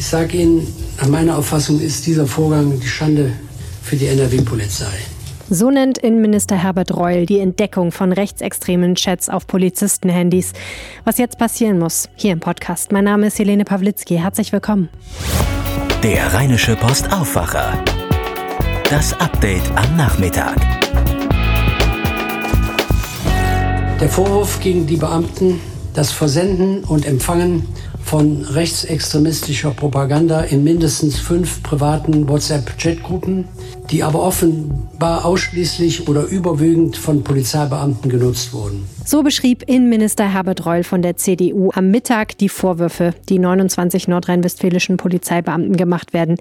Ich sage Ihnen, nach meiner Auffassung ist dieser Vorgang die Schande für die NRW-Polizei. So nennt Innenminister Herbert Reul die Entdeckung von rechtsextremen Chats auf Polizistenhandys. Was jetzt passieren muss, hier im Podcast. Mein Name ist Helene Pawlitzki. Herzlich willkommen. Der Rheinische Post Aufwacher. Das Update am Nachmittag. Der Vorwurf gegen die Beamten, das Versenden und Empfangen von rechtsextremistischer Propaganda in mindestens fünf privaten WhatsApp-Chatgruppen, die aber offenbar ausschließlich oder überwiegend von Polizeibeamten genutzt wurden. So beschrieb Innenminister Herbert Reul von der CDU am Mittag die Vorwürfe, die 29 nordrhein-westfälischen Polizeibeamten gemacht werden.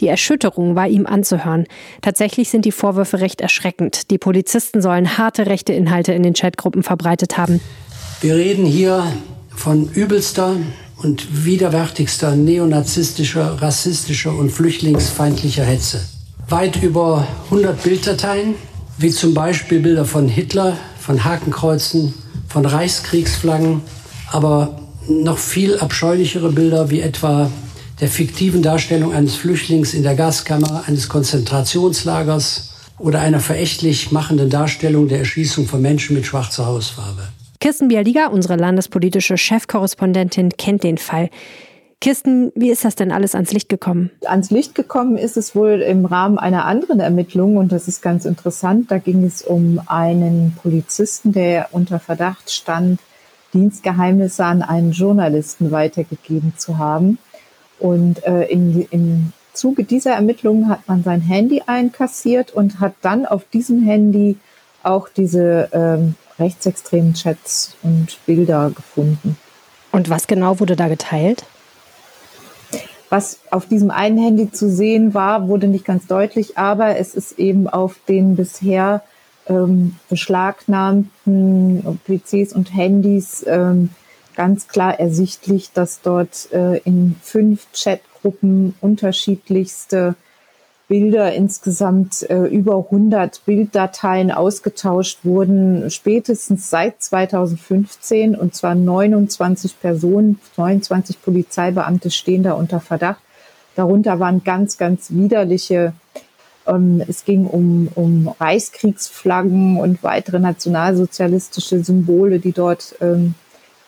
Die Erschütterung war ihm anzuhören. Tatsächlich sind die Vorwürfe recht erschreckend. Die Polizisten sollen harte rechte Inhalte in den Chatgruppen verbreitet haben. Wir reden hier von übelster und widerwärtigster neonazistischer, rassistischer und flüchtlingsfeindlicher Hetze. Weit über 100 Bilddateien, wie zum Beispiel Bilder von Hitler, von Hakenkreuzen, von Reichskriegsflaggen, aber noch viel abscheulichere Bilder wie etwa der fiktiven Darstellung eines Flüchtlings in der Gaskammer eines Konzentrationslagers oder einer verächtlich machenden Darstellung der Erschießung von Menschen mit schwarzer Hausfarbe. Kirsten Bialiga, unsere landespolitische Chefkorrespondentin, kennt den Fall. Kirsten, wie ist das denn alles ans Licht gekommen? Ans Licht gekommen ist es wohl im Rahmen einer anderen Ermittlung und das ist ganz interessant. Da ging es um einen Polizisten, der unter Verdacht stand, Dienstgeheimnisse an einen Journalisten weitergegeben zu haben. Und äh, in, im Zuge dieser Ermittlungen hat man sein Handy einkassiert und hat dann auf diesem Handy auch diese ähm, rechtsextremen Chats und Bilder gefunden. Und was genau wurde da geteilt? Was auf diesem einen Handy zu sehen war, wurde nicht ganz deutlich, aber es ist eben auf den bisher ähm, beschlagnahmten PCs und Handys ähm, ganz klar ersichtlich, dass dort äh, in fünf Chatgruppen unterschiedlichste Bilder, insgesamt äh, über 100 Bilddateien ausgetauscht wurden, spätestens seit 2015 und zwar 29 Personen, 29 Polizeibeamte stehen da unter Verdacht. Darunter waren ganz, ganz widerliche, ähm, es ging um, um Reichskriegsflaggen und weitere nationalsozialistische Symbole, die dort ähm,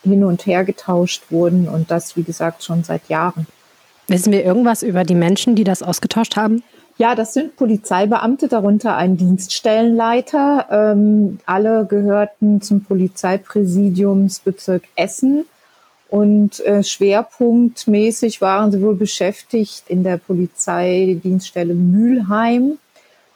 hin und her getauscht wurden und das, wie gesagt, schon seit Jahren. Wissen wir irgendwas über die Menschen, die das ausgetauscht haben? Ja, das sind Polizeibeamte, darunter ein Dienststellenleiter. Ähm, alle gehörten zum Polizeipräsidiumsbezirk Essen. Und äh, schwerpunktmäßig waren sie wohl beschäftigt in der Polizeidienststelle Mülheim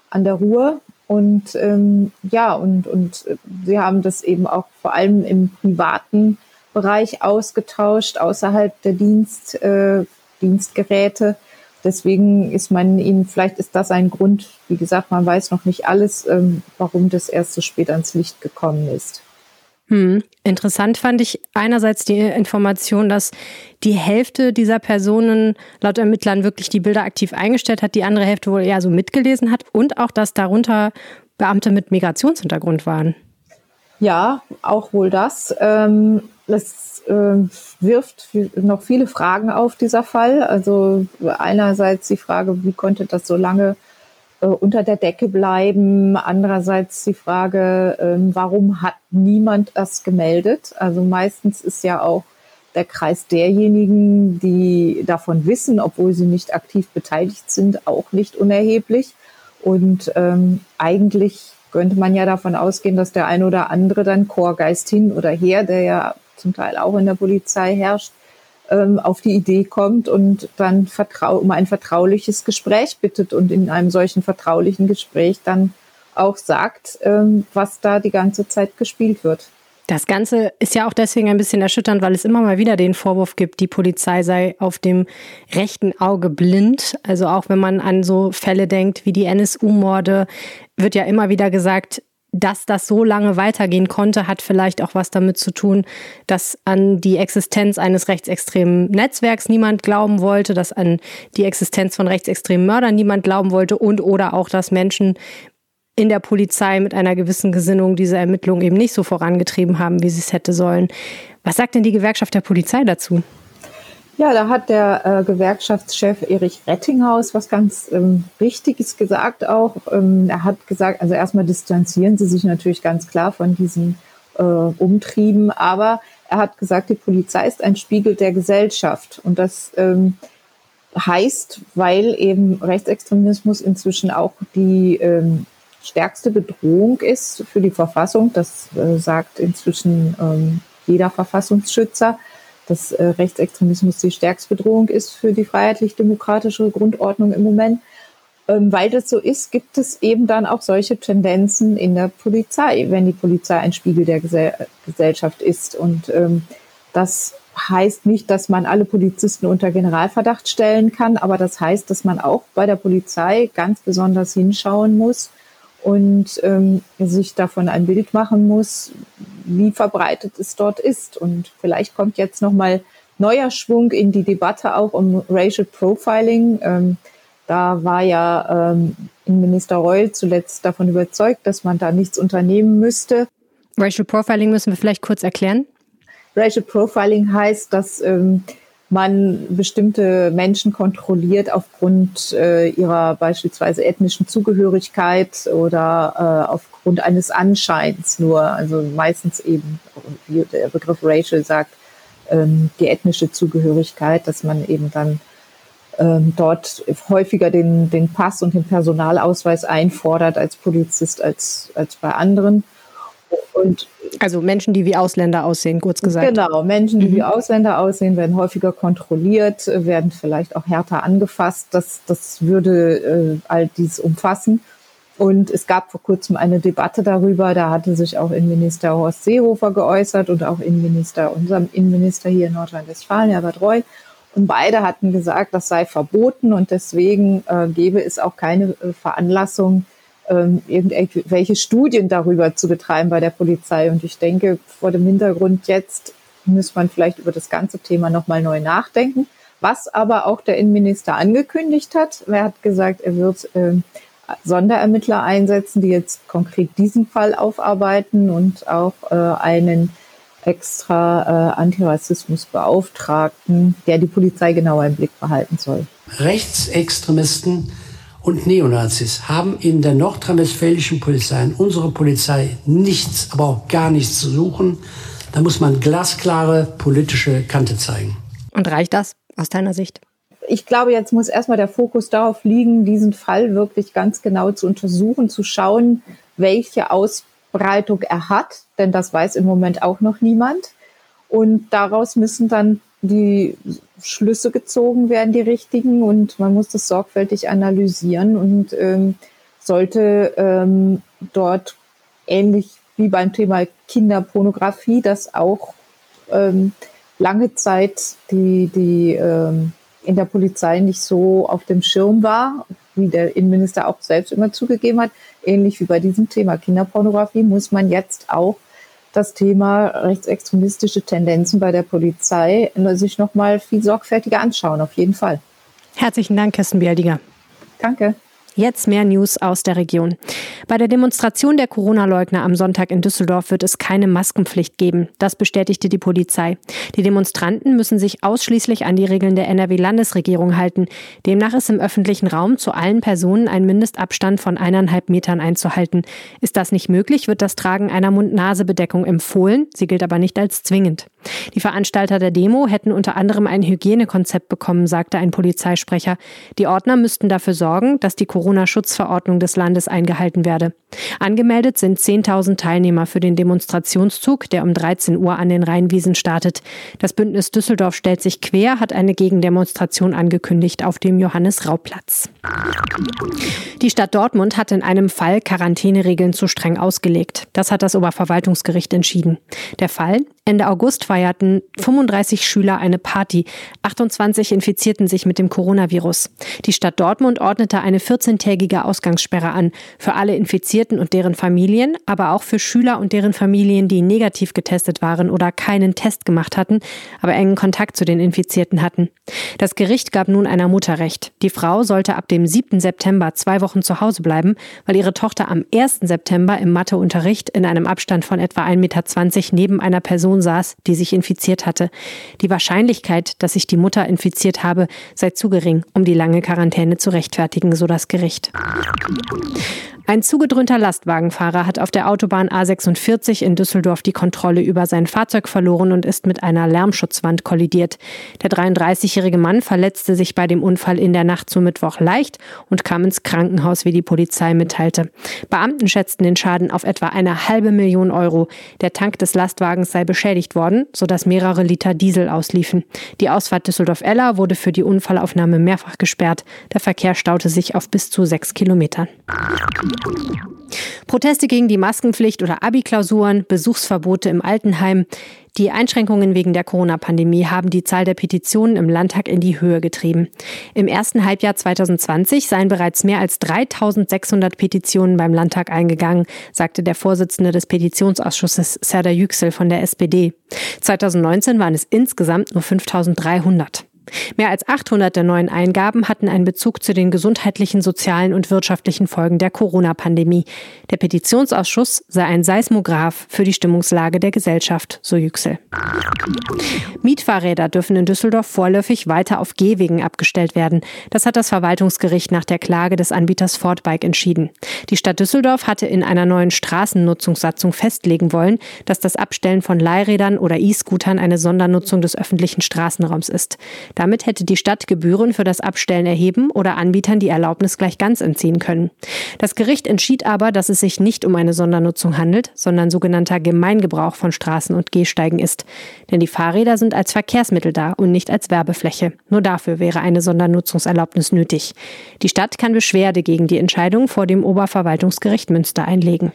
an der Ruhr. Und ähm, ja, und, und äh, sie haben das eben auch vor allem im privaten Bereich ausgetauscht, außerhalb der Dienst, äh, Dienstgeräte. Deswegen ist man ihnen, vielleicht ist das ein Grund, wie gesagt, man weiß noch nicht alles, ähm, warum das erst so spät ans Licht gekommen ist. Hm. Interessant fand ich einerseits die Information, dass die Hälfte dieser Personen laut Ermittlern wirklich die Bilder aktiv eingestellt hat, die andere Hälfte wohl eher so mitgelesen hat und auch, dass darunter Beamte mit Migrationshintergrund waren. Ja, auch wohl das. Ähm, es äh, wirft noch viele Fragen auf, dieser Fall. Also einerseits die Frage, wie konnte das so lange äh, unter der Decke bleiben? Andererseits die Frage, äh, warum hat niemand das gemeldet? Also meistens ist ja auch der Kreis derjenigen, die davon wissen, obwohl sie nicht aktiv beteiligt sind, auch nicht unerheblich. Und ähm, eigentlich könnte man ja davon ausgehen, dass der ein oder andere dann Chorgeist hin oder her, der ja zum Teil auch in der Polizei herrscht, ähm, auf die Idee kommt und dann vertrau um ein vertrauliches Gespräch bittet und in einem solchen vertraulichen Gespräch dann auch sagt, ähm, was da die ganze Zeit gespielt wird. Das Ganze ist ja auch deswegen ein bisschen erschütternd, weil es immer mal wieder den Vorwurf gibt, die Polizei sei auf dem rechten Auge blind. Also auch wenn man an so Fälle denkt wie die NSU-Morde, wird ja immer wieder gesagt, dass das so lange weitergehen konnte, hat vielleicht auch was damit zu tun, dass an die Existenz eines rechtsextremen Netzwerks niemand glauben wollte, dass an die Existenz von rechtsextremen Mördern niemand glauben wollte und oder auch, dass Menschen in der Polizei mit einer gewissen Gesinnung diese Ermittlungen eben nicht so vorangetrieben haben, wie sie es hätte sollen. Was sagt denn die Gewerkschaft der Polizei dazu? Ja, da hat der äh, Gewerkschaftschef Erich Rettinghaus was ganz ähm, Richtiges gesagt auch. Ähm, er hat gesagt, also erstmal distanzieren Sie sich natürlich ganz klar von diesen äh, Umtrieben, aber er hat gesagt, die Polizei ist ein Spiegel der Gesellschaft. Und das ähm, heißt, weil eben Rechtsextremismus inzwischen auch die ähm, stärkste Bedrohung ist für die Verfassung. Das äh, sagt inzwischen ähm, jeder Verfassungsschützer dass äh, Rechtsextremismus die stärkste Bedrohung ist für die freiheitlich-demokratische Grundordnung im Moment. Ähm, weil das so ist, gibt es eben dann auch solche Tendenzen in der Polizei, wenn die Polizei ein Spiegel der Gesell Gesellschaft ist. Und ähm, das heißt nicht, dass man alle Polizisten unter Generalverdacht stellen kann, aber das heißt, dass man auch bei der Polizei ganz besonders hinschauen muss und ähm, sich davon ein Bild machen muss, wie verbreitet es dort ist. Und vielleicht kommt jetzt nochmal neuer Schwung in die Debatte auch um Racial Profiling. Ähm, da war ja ähm, Innenminister Reul zuletzt davon überzeugt, dass man da nichts unternehmen müsste. Racial Profiling müssen wir vielleicht kurz erklären. Racial Profiling heißt, dass ähm, man bestimmte Menschen kontrolliert aufgrund äh, ihrer beispielsweise ethnischen Zugehörigkeit oder äh, aufgrund eines Anscheins nur. Also meistens eben, wie der Begriff racial sagt, ähm, die ethnische Zugehörigkeit, dass man eben dann ähm, dort häufiger den, den Pass und den Personalausweis einfordert als Polizist als, als bei anderen. Und also Menschen, die wie Ausländer aussehen, kurz gesagt. Genau, Menschen, die mhm. wie Ausländer aussehen, werden häufiger kontrolliert, werden vielleicht auch härter angefasst. Das, das würde äh, all dies umfassen. Und es gab vor kurzem eine Debatte darüber, da hatte sich auch Innenminister Horst Seehofer geäußert und auch Innenminister, unserem Innenminister hier in Nordrhein-Westfalen, Herbert Reul. Und beide hatten gesagt, das sei verboten und deswegen äh, gäbe es auch keine äh, Veranlassung, ähm, irgendwelche Studien darüber zu betreiben bei der Polizei. Und ich denke, vor dem Hintergrund jetzt muss man vielleicht über das ganze Thema nochmal neu nachdenken. Was aber auch der Innenminister angekündigt hat, er hat gesagt, er wird äh, Sonderermittler einsetzen, die jetzt konkret diesen Fall aufarbeiten und auch äh, einen extra äh, Antirassismusbeauftragten, der die Polizei genauer im Blick behalten soll. Rechtsextremisten und Neonazis haben in der nordrhein-westfälischen Polizei, in unserer Polizei nichts, aber auch gar nichts zu suchen. Da muss man glasklare politische Kante zeigen. Und reicht das aus deiner Sicht? Ich glaube, jetzt muss erstmal der Fokus darauf liegen, diesen Fall wirklich ganz genau zu untersuchen, zu schauen, welche Ausbreitung er hat, denn das weiß im Moment auch noch niemand. Und daraus müssen dann die Schlüsse gezogen werden, die richtigen, und man muss das sorgfältig analysieren und ähm, sollte ähm, dort ähnlich wie beim Thema Kinderpornografie, das auch ähm, lange Zeit die, die ähm, in der Polizei nicht so auf dem Schirm war, wie der Innenminister auch selbst immer zugegeben hat, ähnlich wie bei diesem Thema Kinderpornografie, muss man jetzt auch das Thema rechtsextremistische Tendenzen bei der Polizei sich noch mal viel sorgfältiger anschauen, auf jeden Fall. Herzlichen Dank, Kirsten Bialdiger. Danke. Jetzt mehr News aus der Region. Bei der Demonstration der Corona-Leugner am Sonntag in Düsseldorf wird es keine Maskenpflicht geben. Das bestätigte die Polizei. Die Demonstranten müssen sich ausschließlich an die Regeln der NRW-Landesregierung halten. Demnach ist im öffentlichen Raum zu allen Personen ein Mindestabstand von eineinhalb Metern einzuhalten. Ist das nicht möglich, wird das Tragen einer Mund-Nase-Bedeckung empfohlen. Sie gilt aber nicht als zwingend. Die Veranstalter der Demo hätten unter anderem ein Hygienekonzept bekommen, sagte ein Polizeisprecher. Die Ordner müssten dafür sorgen, dass die Corona-Schutzverordnung des Landes eingehalten werde. Angemeldet sind 10.000 Teilnehmer für den Demonstrationszug, der um 13 Uhr an den Rheinwiesen startet. Das Bündnis Düsseldorf stellt sich quer, hat eine Gegendemonstration angekündigt auf dem Johannes-Rau-Platz. Die Stadt Dortmund hat in einem Fall Quarantäneregeln zu streng ausgelegt. Das hat das Oberverwaltungsgericht entschieden. Der Fall? Ende August feierten 35 Schüler eine Party. 28 infizierten sich mit dem Coronavirus. Die Stadt Dortmund ordnete eine 14-tägige Ausgangssperre an. Für alle Infizierten und deren Familien, aber auch für Schüler und deren Familien, die negativ getestet waren oder keinen Test gemacht hatten, aber engen Kontakt zu den Infizierten hatten. Das Gericht gab nun einer Mutter Recht. Die Frau sollte ab dem 7. September zwei Wochen zu Hause bleiben, weil ihre Tochter am 1. September im Matheunterricht in einem Abstand von etwa 1,20 Meter neben einer Person Person saß, die sich infiziert hatte. Die Wahrscheinlichkeit, dass sich die Mutter infiziert habe, sei zu gering, um die lange Quarantäne zu rechtfertigen, so das Gericht. Ein zugedröhnter Lastwagenfahrer hat auf der Autobahn A46 in Düsseldorf die Kontrolle über sein Fahrzeug verloren und ist mit einer Lärmschutzwand kollidiert. Der 33-jährige Mann verletzte sich bei dem Unfall in der Nacht zum Mittwoch leicht und kam ins Krankenhaus, wie die Polizei mitteilte. Beamten schätzten den Schaden auf etwa eine halbe Million Euro. Der Tank des Lastwagens sei beschädigt worden, sodass mehrere Liter Diesel ausliefen. Die Ausfahrt Düsseldorf-Eller wurde für die Unfallaufnahme mehrfach gesperrt. Der Verkehr staute sich auf bis zu sechs Kilometern. Proteste gegen die Maskenpflicht oder Abi-Klausuren, Besuchsverbote im Altenheim. Die Einschränkungen wegen der Corona-Pandemie haben die Zahl der Petitionen im Landtag in die Höhe getrieben. Im ersten Halbjahr 2020 seien bereits mehr als 3600 Petitionen beim Landtag eingegangen, sagte der Vorsitzende des Petitionsausschusses Serdar Yüksel von der SPD. 2019 waren es insgesamt nur 5300. Mehr als 800 der neuen Eingaben hatten einen Bezug zu den gesundheitlichen, sozialen und wirtschaftlichen Folgen der Corona-Pandemie. Der Petitionsausschuss sei ein Seismograph für die Stimmungslage der Gesellschaft, so Yüksel. Mietfahrräder dürfen in Düsseldorf vorläufig weiter auf Gehwegen abgestellt werden. Das hat das Verwaltungsgericht nach der Klage des Anbieters Fortbike entschieden. Die Stadt Düsseldorf hatte in einer neuen Straßennutzungssatzung festlegen wollen, dass das Abstellen von Leihrädern oder E-Scootern eine Sondernutzung des öffentlichen Straßenraums ist. Damit hätte die Stadt Gebühren für das Abstellen erheben oder Anbietern die Erlaubnis gleich ganz entziehen können. Das Gericht entschied aber, dass es sich nicht um eine Sondernutzung handelt, sondern sogenannter Gemeingebrauch von Straßen und Gehsteigen ist. Denn die Fahrräder sind als Verkehrsmittel da und nicht als Werbefläche. Nur dafür wäre eine Sondernutzungserlaubnis nötig. Die Stadt kann Beschwerde gegen die Entscheidung vor dem Oberverwaltungsgericht Münster einlegen.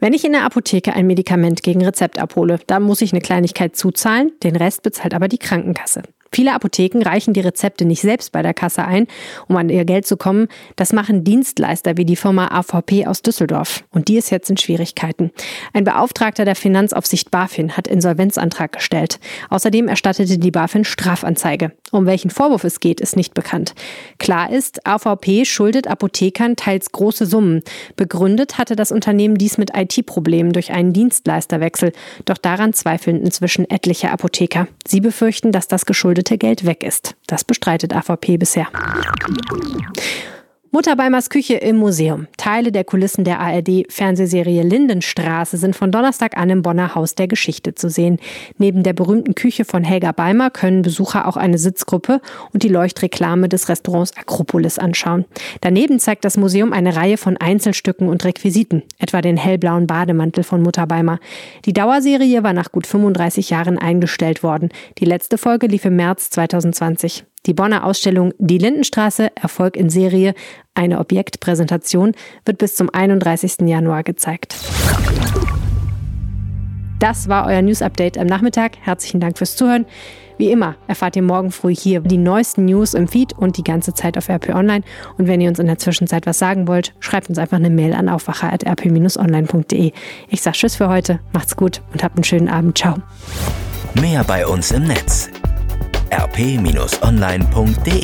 Wenn ich in der Apotheke ein Medikament gegen Rezept abhole, dann muss ich eine Kleinigkeit zuzahlen, den Rest bezahlt aber die Krankenkasse. Viele Apotheken reichen die Rezepte nicht selbst bei der Kasse ein, um an ihr Geld zu kommen. Das machen Dienstleister wie die Firma AVP aus Düsseldorf. Und die ist jetzt in Schwierigkeiten. Ein Beauftragter der Finanzaufsicht BaFin hat Insolvenzantrag gestellt. Außerdem erstattete die BaFin Strafanzeige. Um welchen Vorwurf es geht, ist nicht bekannt. Klar ist, AVP schuldet Apothekern teils große Summen. Begründet hatte das Unternehmen dies mit IT-Problemen durch einen Dienstleisterwechsel. Doch daran zweifeln inzwischen etliche Apotheker. Sie befürchten, dass das geschuldete Geld weg ist. Das bestreitet AVP bisher. Mutter Beimers Küche im Museum. Teile der Kulissen der ARD-Fernsehserie Lindenstraße sind von Donnerstag an im Bonner Haus der Geschichte zu sehen. Neben der berühmten Küche von Helga Beimer können Besucher auch eine Sitzgruppe und die Leuchtreklame des Restaurants Akropolis anschauen. Daneben zeigt das Museum eine Reihe von Einzelstücken und Requisiten, etwa den hellblauen Bademantel von Mutter Beimer. Die Dauerserie war nach gut 35 Jahren eingestellt worden. Die letzte Folge lief im März 2020. Die Bonner Ausstellung Die Lindenstraße Erfolg in Serie, eine Objektpräsentation, wird bis zum 31. Januar gezeigt. Das war euer News Update am Nachmittag. Herzlichen Dank fürs Zuhören. Wie immer erfahrt ihr morgen früh hier die neuesten News im Feed und die ganze Zeit auf RP Online. Und wenn ihr uns in der Zwischenzeit was sagen wollt, schreibt uns einfach eine Mail an aufwacher.rp-online.de. Ich sage Tschüss für heute, macht's gut und habt einen schönen Abend. Ciao. Mehr bei uns im Netz rp-online.de